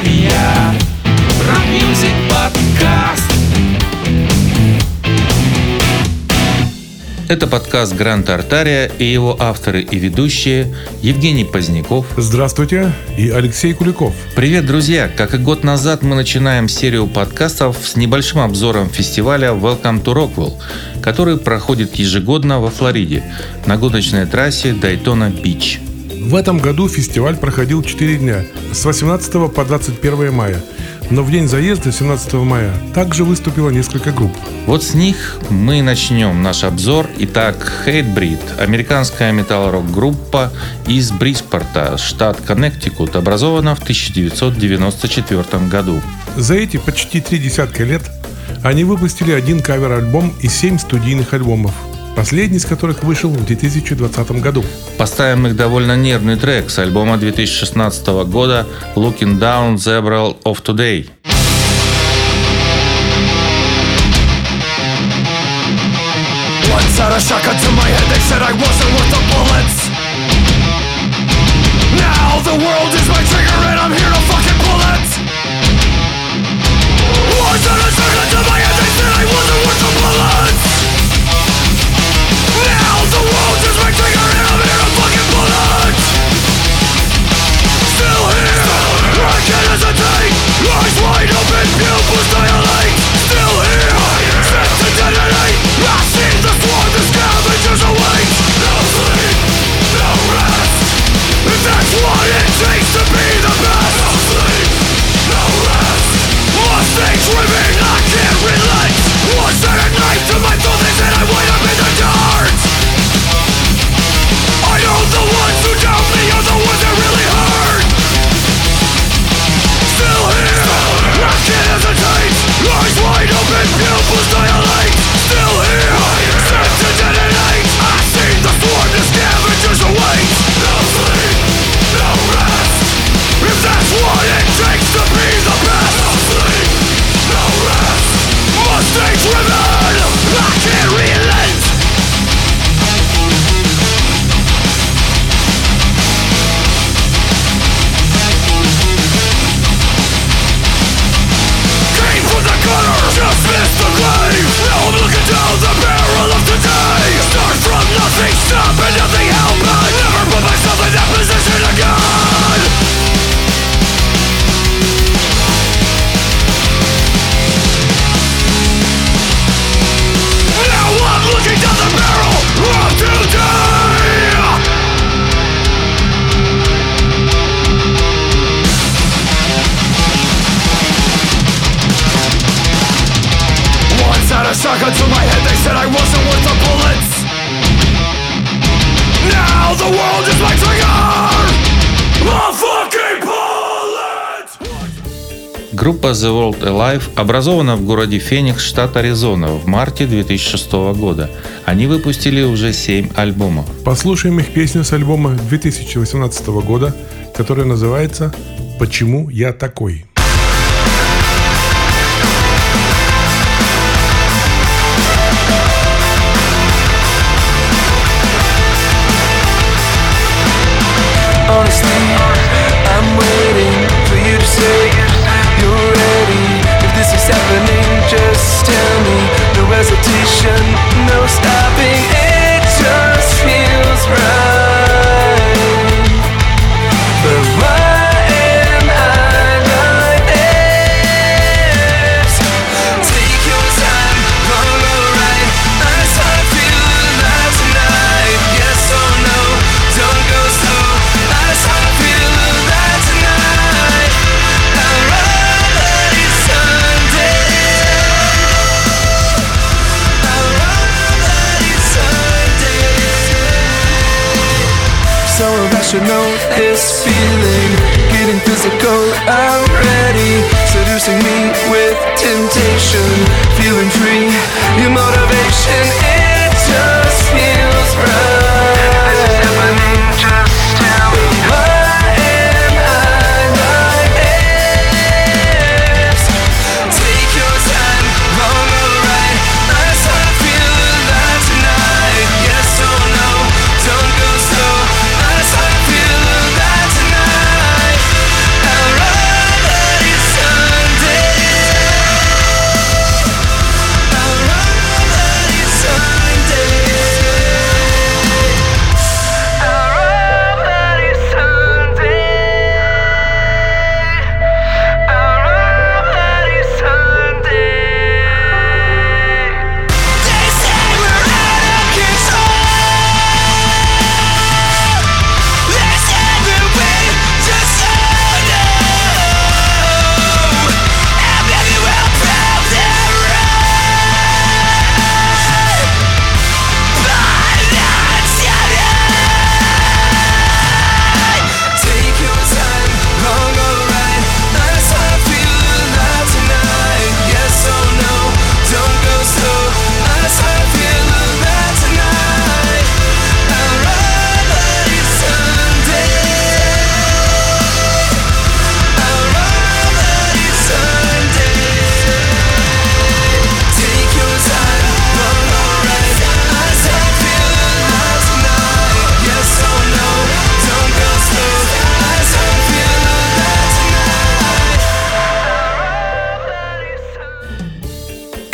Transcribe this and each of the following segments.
Тартария Rock music podcast Это подкаст «Гранд Тартария» и его авторы и ведущие Евгений Поздняков. Здравствуйте, и Алексей Куликов. Привет, друзья! Как и год назад, мы начинаем серию подкастов с небольшим обзором фестиваля Welcome to Rockville, который проходит ежегодно во Флориде на гоночной трассе Дайтона-Бич. В этом году фестиваль проходил 4 дня, с 18 по 21 мая. Но в день заезда, 17 мая, также выступило несколько групп. Вот с них мы начнем наш обзор. Итак, Hatebreed – американская металл-рок-группа из Бриспорта, штат Коннектикут, образована в 1994 году. За эти почти три десятка лет они выпустили один кавер-альбом и семь студийных альбомов, последний из которых вышел в 2020 году. Поставим их довольно нервный трек с альбома 2016 года «Looking Down the Barrel of Today». Had a shotgun to my head, they said I wasn't worth the bullets. Now the world is my trigger and I'm here to fucking pull it. Once had a shotgun to my head, they said I wasn't worth the bullets. Driven, I can't relate. One night to my thought, they said I wind up in the dark. Been pupils dilate Группа The World Alive образована в городе Феникс, штат Аризона в марте 2006 года. Они выпустили уже 7 альбомов. Послушаем их песню с альбома 2018 года, которая называется «Почему я такой?». This feeling. Getting physical, I'm ready Seducing me with temptation. Feeling free, your motivation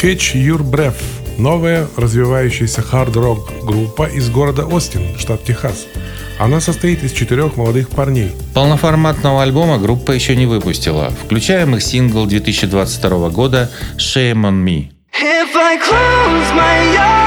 Catch Your Breath – новая развивающаяся хард-рок группа из города Остин, штат Техас. Она состоит из четырех молодых парней. Полноформатного альбома группа еще не выпустила. Включаем их сингл 2022 года «Shame on Me». If I close my eyes,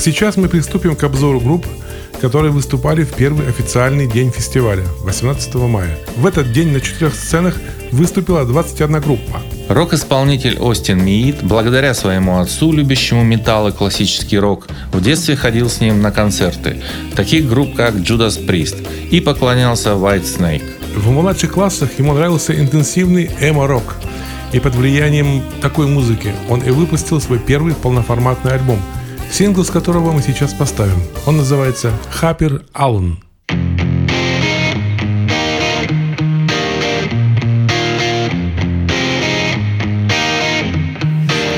сейчас мы приступим к обзору групп, которые выступали в первый официальный день фестиваля, 18 мая. В этот день на четырех сценах выступила 21 группа. Рок-исполнитель Остин Миит, благодаря своему отцу, любящему металл и классический рок, в детстве ходил с ним на концерты, таких групп как Judas Priest, и поклонялся White Snake. В младших классах ему нравился интенсивный эмо-рок. И под влиянием такой музыки он и выпустил свой первый полноформатный альбом, сингл с которого мы сейчас поставим. Он называется «Хаппер Аллен».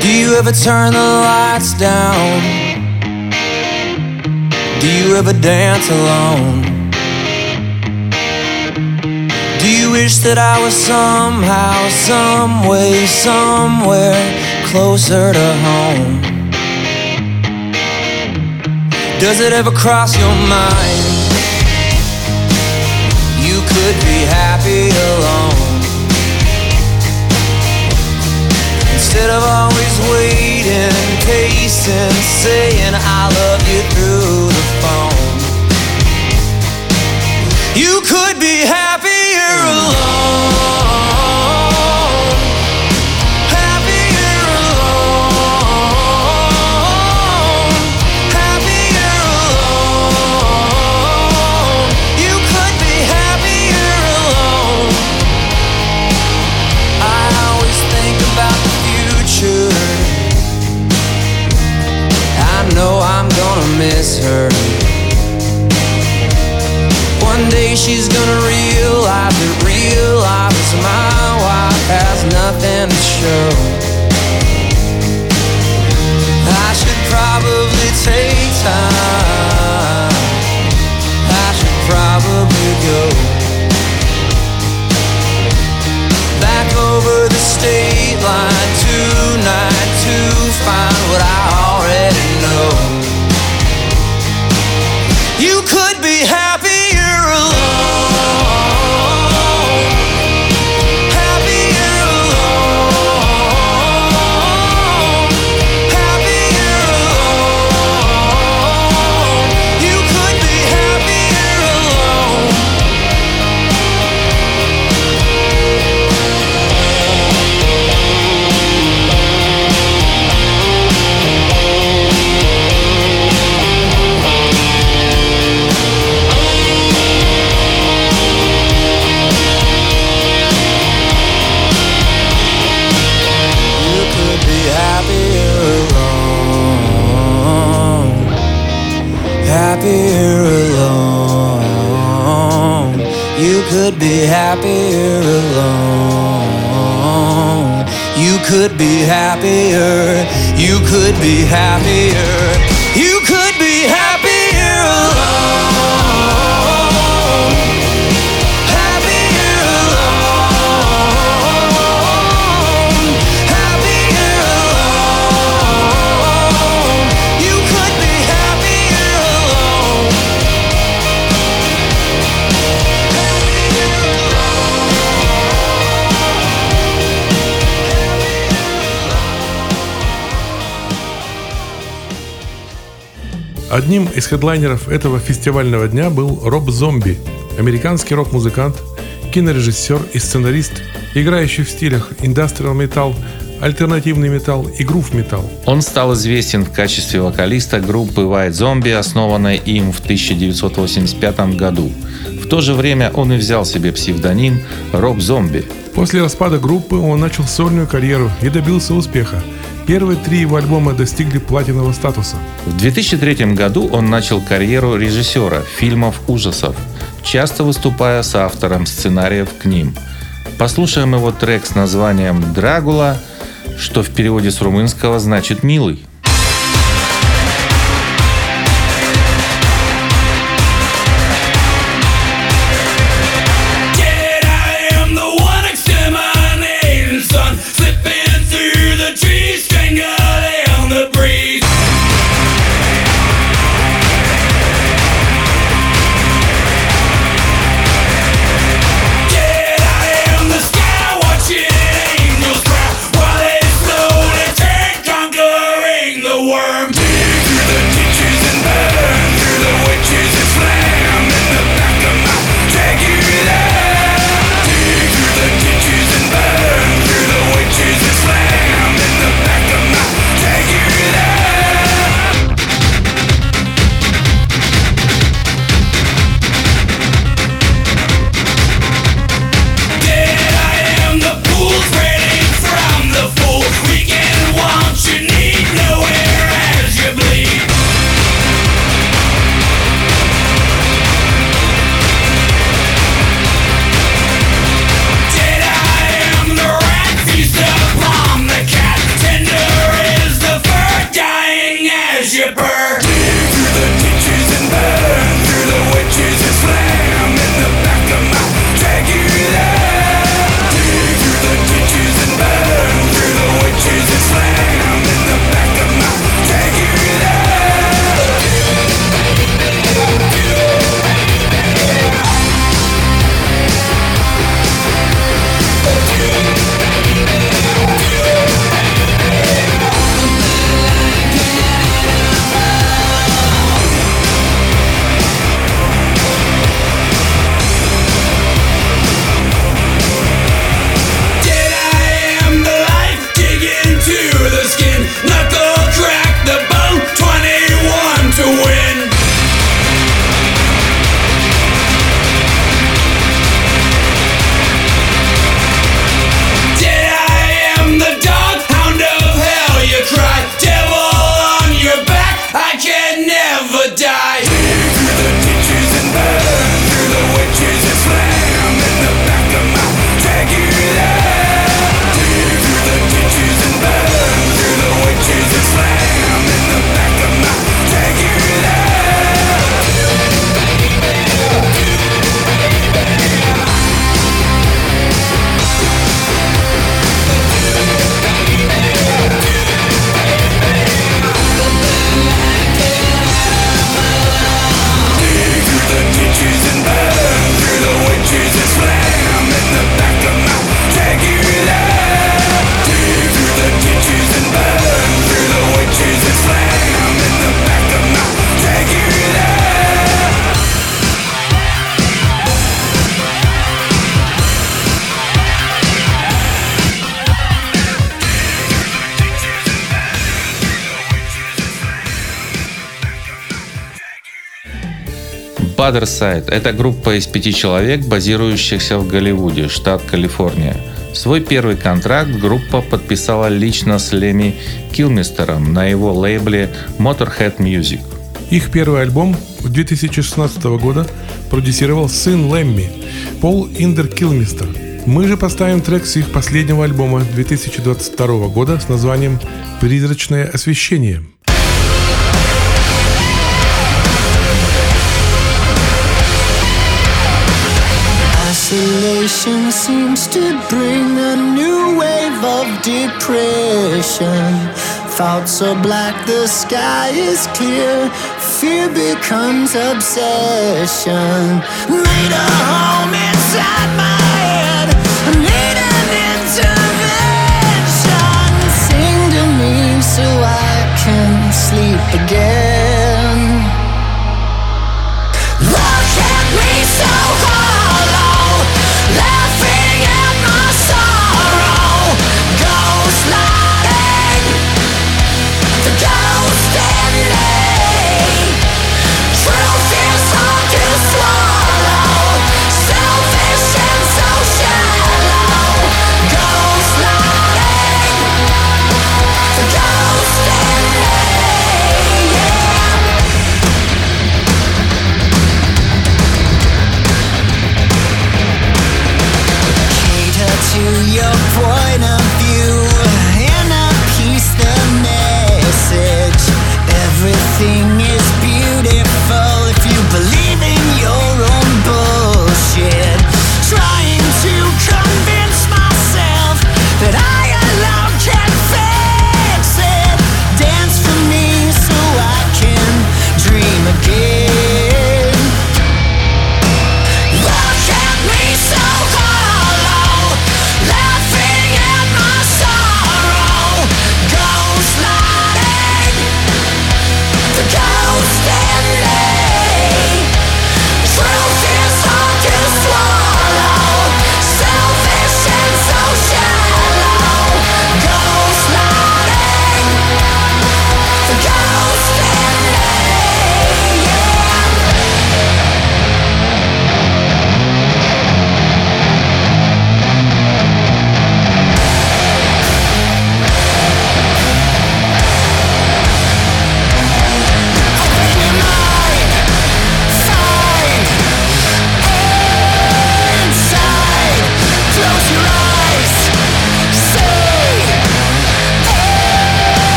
Do you ever turn the lights down? Do you ever dance alone? Do you wish that I was somehow, some way, somewhere closer to home? Does it ever cross your mind? You could be happy alone. Instead of always waiting, pacing, saying I love you through the phone. You could be happier alone. Her. One day she's gonna realize that real life is my wife has nothing and it happier alone. You could be happier. You could be happier. Одним из хедлайнеров этого фестивального дня был Роб Зомби, американский рок-музыкант, кинорежиссер и сценарист, играющий в стилях индастриал металл, альтернативный металл и грув металл. Он стал известен в качестве вокалиста группы White Zombie, основанной им в 1985 году. В то же время он и взял себе псевдоним Роб Зомби. После распада группы он начал сольную карьеру и добился успеха. Первые три его альбома достигли платинового статуса. В 2003 году он начал карьеру режиссера фильмов ужасов, часто выступая с автором сценариев к ним. Послушаем его трек с названием «Драгула», что в переводе с румынского значит «милый». Father Side – это группа из пяти человек, базирующихся в Голливуде, штат Калифорния. Свой первый контракт группа подписала лично с Леми Килмистером на его лейбле Motorhead Music. Их первый альбом 2016 года продюсировал сын Лемми, Пол Индер Килмистер. Мы же поставим трек с их последнего альбома 2022 года с названием «Призрачное освещение». Seems to bring a new wave of depression. Thoughts are black, the sky is clear. Fear becomes obsession. Made a home inside my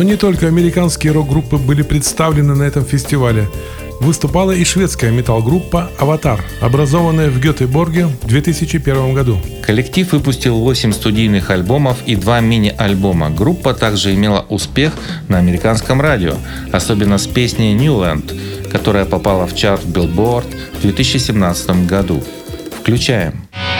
Но не только американские рок-группы были представлены на этом фестивале. Выступала и шведская метал-группа «Аватар», образованная в Гетеборге в 2001 году. Коллектив выпустил 8 студийных альбомов и 2 мини-альбома. Группа также имела успех на американском радио, особенно с песней «Newland», которая попала в чарт Billboard в 2017 году. Включаем. A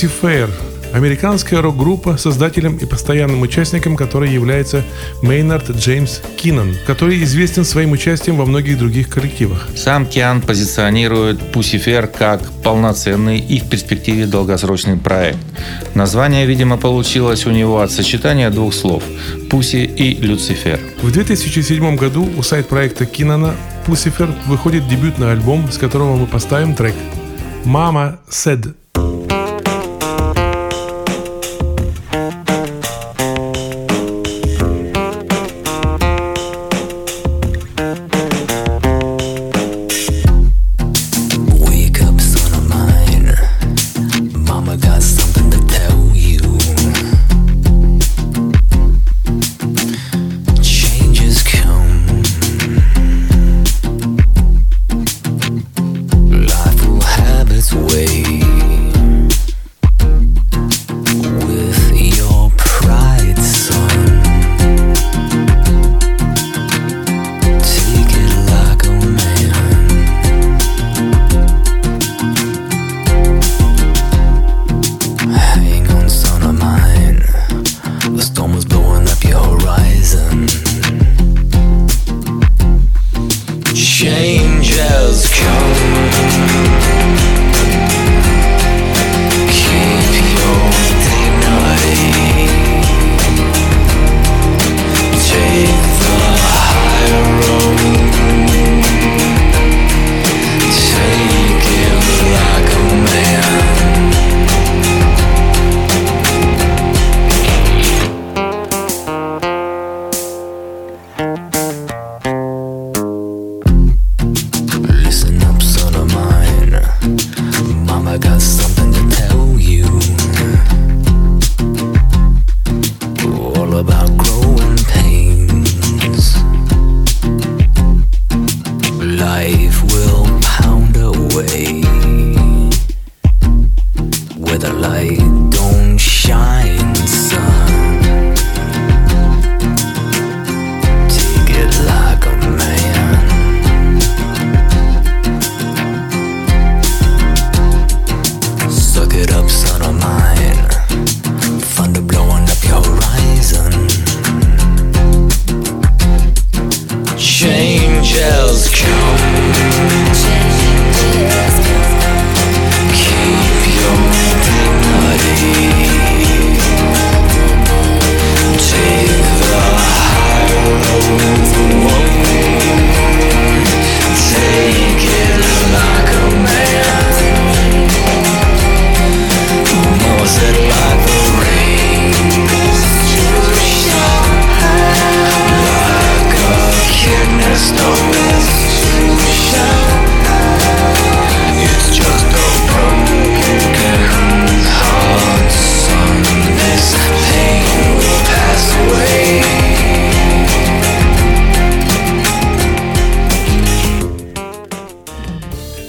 Pussy Fair – американская рок-группа, создателем и постоянным участником которой является Мейнард Джеймс Киннон, который известен своим участием во многих других коллективах. Сам Киан позиционирует Пусифер как полноценный и в перспективе долгосрочный проект. Название, видимо, получилось у него от сочетания двух слов – Пуси и Люцифер. В 2007 году у сайт-проекта Киннона Pussifer выходит дебютный альбом, с которого мы поставим трек «Mama Said».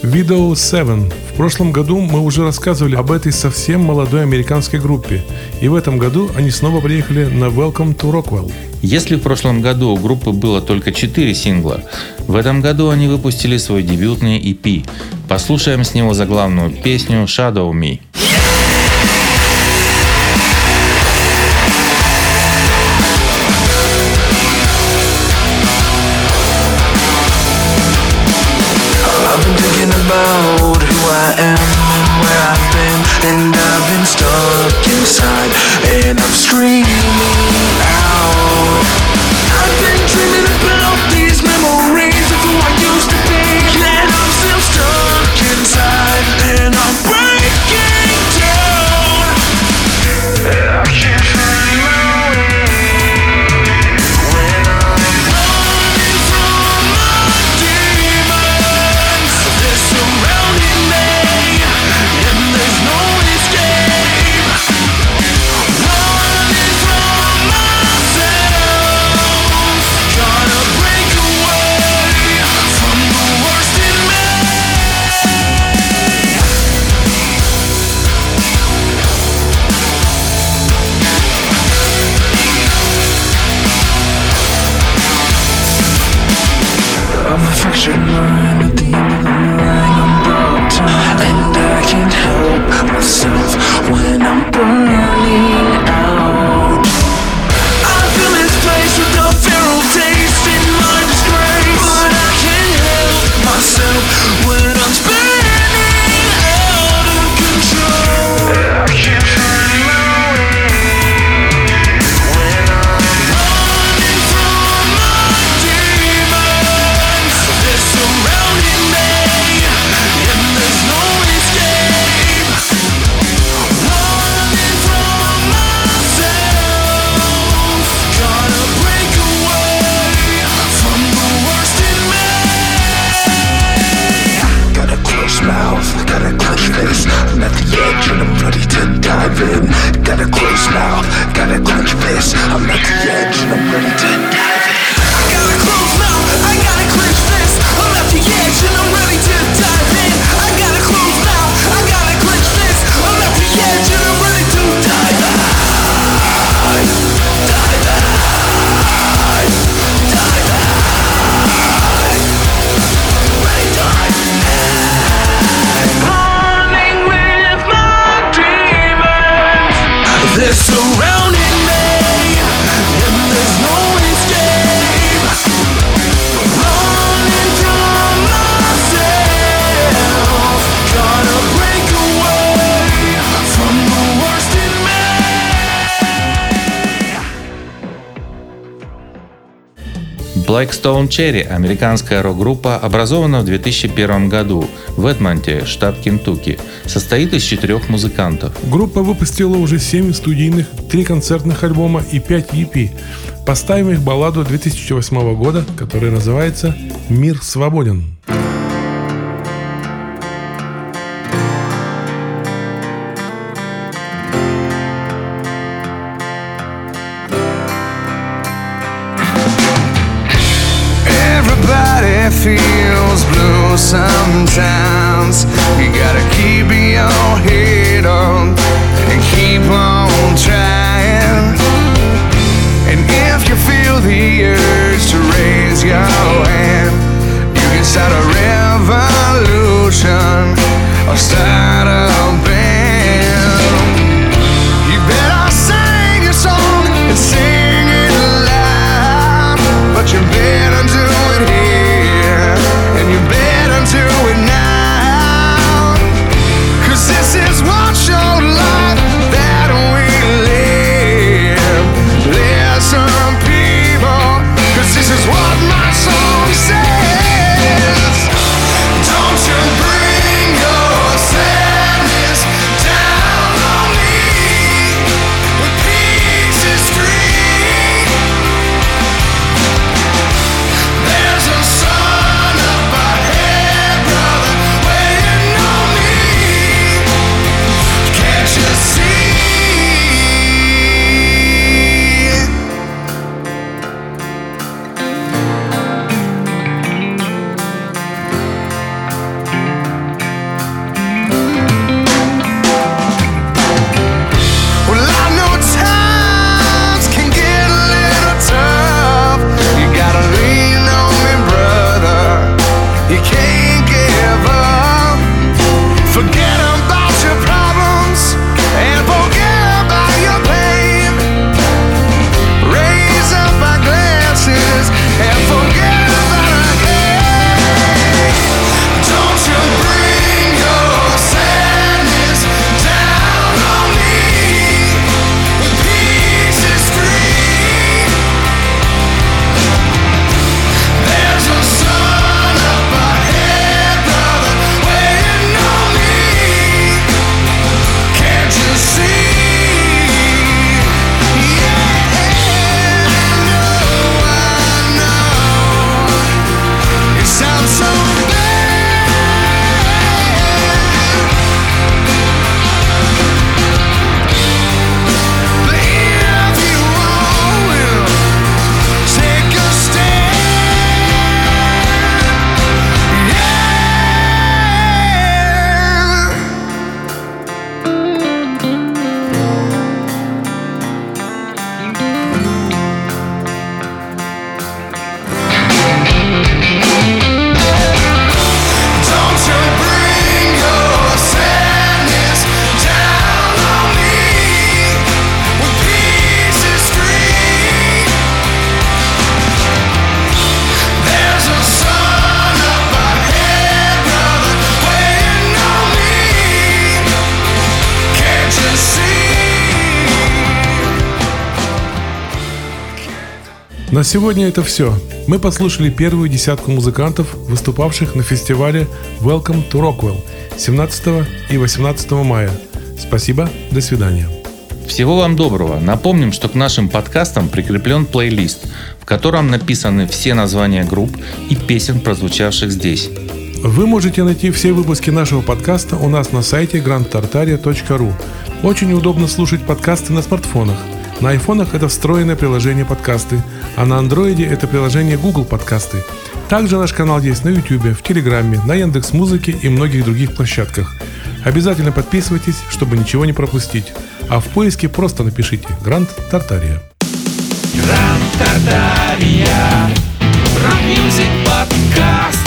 Widow Seven. В прошлом году мы уже рассказывали об этой совсем молодой американской группе. И в этом году они снова приехали на Welcome to Rockwell. Если в прошлом году у группы было только 4 сингла, в этом году они выпустили свой дебютный EP. Послушаем с него заглавную песню «Shadow Me». Blackstone Cherry – американская рок-группа, образована в 2001 году в Эдмонте, штат Кентукки. Состоит из четырех музыкантов. Группа выпустила уже 7 студийных, 3 концертных альбома и 5 EP. Поставим их балладу 2008 года, которая называется «Мир свободен». На сегодня это все. Мы послушали первую десятку музыкантов, выступавших на фестивале Welcome to Rockwell 17 и 18 мая. Спасибо, до свидания. Всего вам доброго. Напомним, что к нашим подкастам прикреплен плейлист, в котором написаны все названия групп и песен, прозвучавших здесь. Вы можете найти все выпуски нашего подкаста у нас на сайте grandtartaria.ru. Очень удобно слушать подкасты на смартфонах. На айфонах это встроенное приложение подкасты, а на андроиде это приложение Google подкасты. Также наш канал есть на YouTube, в Телеграме, на Яндекс Музыке и многих других площадках. Обязательно подписывайтесь, чтобы ничего не пропустить. А в поиске просто напишите «Гранд Тартария». Rock music podcast